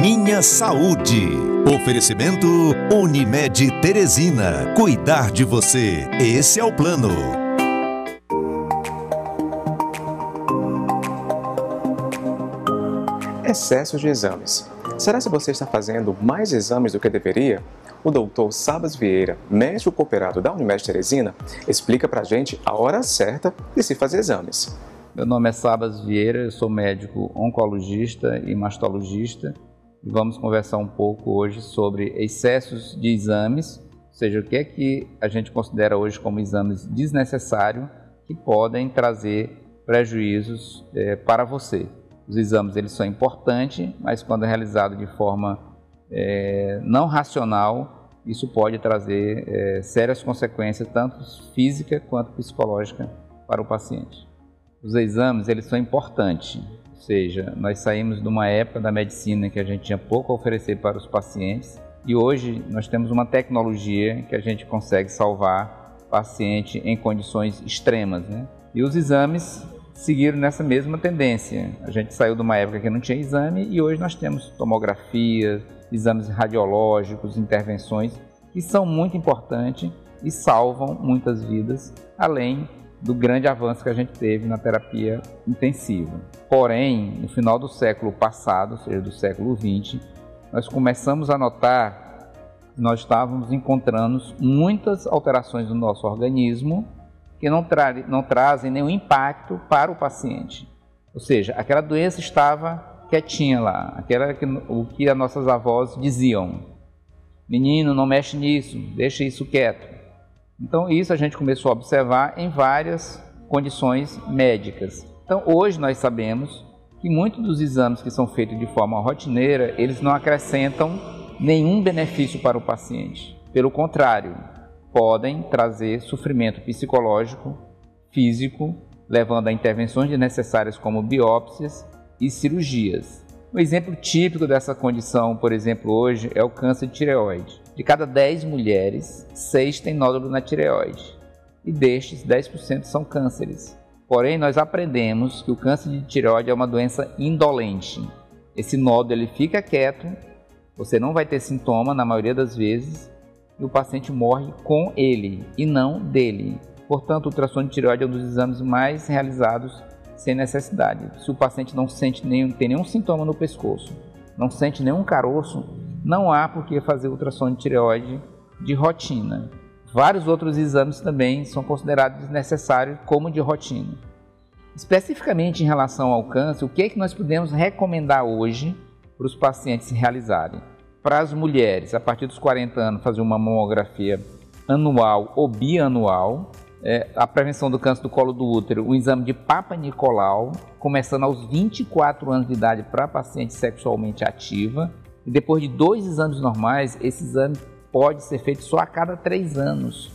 Minha Saúde. Oferecimento Unimed Teresina. Cuidar de você. Esse é o plano. Excesso de exames. Será que você está fazendo mais exames do que deveria? O doutor Sabas Vieira, médico cooperado da Unimed Teresina, explica pra gente a hora certa de se fazer exames. Meu nome é Sabas Vieira, eu sou médico oncologista e mastologista e vamos conversar um pouco hoje sobre excessos de exames, ou seja, o que é que a gente considera hoje como exames desnecessários que podem trazer prejuízos é, para você. Os exames eles são importantes, mas quando é realizado de forma é, não racional, isso pode trazer é, sérias consequências, tanto física quanto psicológica, para o paciente. Os exames eles são importantes, ou seja, nós saímos de uma época da medicina que a gente tinha pouco a oferecer para os pacientes e hoje nós temos uma tecnologia que a gente consegue salvar paciente em condições extremas, né? E os exames seguiram nessa mesma tendência. A gente saiu de uma época que não tinha exame e hoje nós temos tomografia, exames radiológicos, intervenções que são muito importantes e salvam muitas vidas, além do grande avanço que a gente teve na terapia intensiva. Porém, no final do século passado, ou seja, do século 20, nós começamos a notar que nós estávamos encontrando muitas alterações no nosso organismo que não, tra não trazem nenhum impacto para o paciente. Ou seja, aquela doença estava quietinha lá, aquela que, o que as nossas avós diziam: menino, não mexe nisso, deixa isso quieto. Então, isso a gente começou a observar em várias condições médicas. Então, hoje nós sabemos que muitos dos exames que são feitos de forma rotineira, eles não acrescentam nenhum benefício para o paciente. Pelo contrário, podem trazer sofrimento psicológico, físico, levando a intervenções necessárias como biópsias e cirurgias. Um exemplo típico dessa condição, por exemplo, hoje é o câncer de tireoide. De cada 10 mulheres, 6 têm nódulo na tireoide. E destes, 10% são cânceres. Porém, nós aprendemos que o câncer de tireoide é uma doença indolente. Esse nódulo ele fica quieto, você não vai ter sintoma na maioria das vezes, e o paciente morre com ele e não dele. Portanto, o ultrassom de tireoide é um dos exames mais realizados sem necessidade. Se o paciente não sente nenhum, tem nenhum sintoma no pescoço, não sente nenhum caroço, não há por que fazer ultrassom de tireoide de rotina. Vários outros exames também são considerados desnecessários como de rotina. Especificamente em relação ao câncer, o que é que nós podemos recomendar hoje para os pacientes realizarem? para as mulheres, a partir dos 40 anos, fazer uma mamografia anual ou bianual. É, a prevenção do câncer do colo do útero, o exame de Papa Nicolau, começando aos 24 anos de idade para paciente sexualmente ativa. Depois de dois exames normais, esse exame pode ser feito só a cada três anos.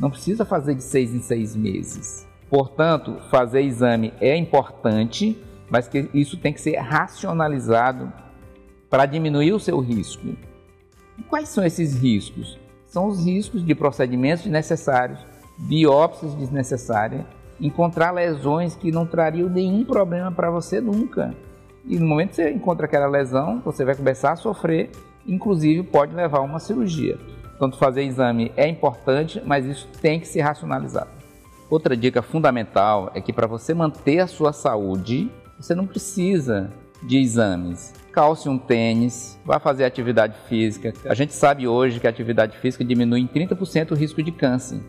Não precisa fazer de seis em seis meses. Portanto, fazer exame é importante, mas que isso tem que ser racionalizado para diminuir o seu risco. E quais são esses riscos? São os riscos de procedimentos desnecessários, biópsias desnecessárias, encontrar lesões que não trariam nenhum problema para você nunca. E no momento que você encontra aquela lesão, você vai começar a sofrer, inclusive pode levar a uma cirurgia. Portanto, fazer exame é importante, mas isso tem que ser racionalizado. Outra dica fundamental é que para você manter a sua saúde, você não precisa de exames calce um tênis, vá fazer atividade física. A gente sabe hoje que a atividade física diminui em 30% o risco de câncer.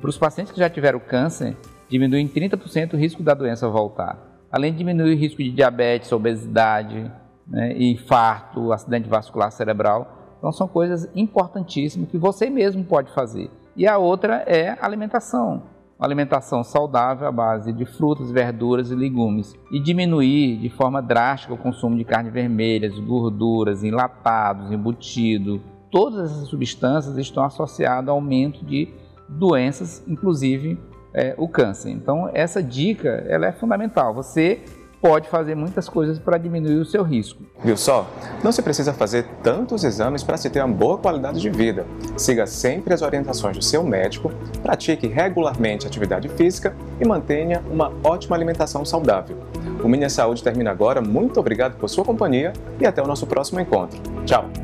Para os pacientes que já tiveram câncer, diminui em 30% o risco da doença voltar. Além de diminuir o risco de diabetes, obesidade, né, infarto, acidente vascular cerebral. Então são coisas importantíssimas que você mesmo pode fazer. E a outra é alimentação uma alimentação saudável à base de frutas, verduras e legumes e diminuir de forma drástica o consumo de carne vermelhas, gorduras, enlatados, embutido. Todas essas substâncias estão associadas ao aumento de doenças, inclusive é, o câncer. Então essa dica ela é fundamental. Você pode fazer muitas coisas para diminuir o seu risco. Viu só? Não se precisa fazer tantos exames para se ter uma boa qualidade de vida. Siga sempre as orientações do seu médico, pratique regularmente atividade física e mantenha uma ótima alimentação saudável. O Minha Saúde termina agora. Muito obrigado por sua companhia e até o nosso próximo encontro. Tchau!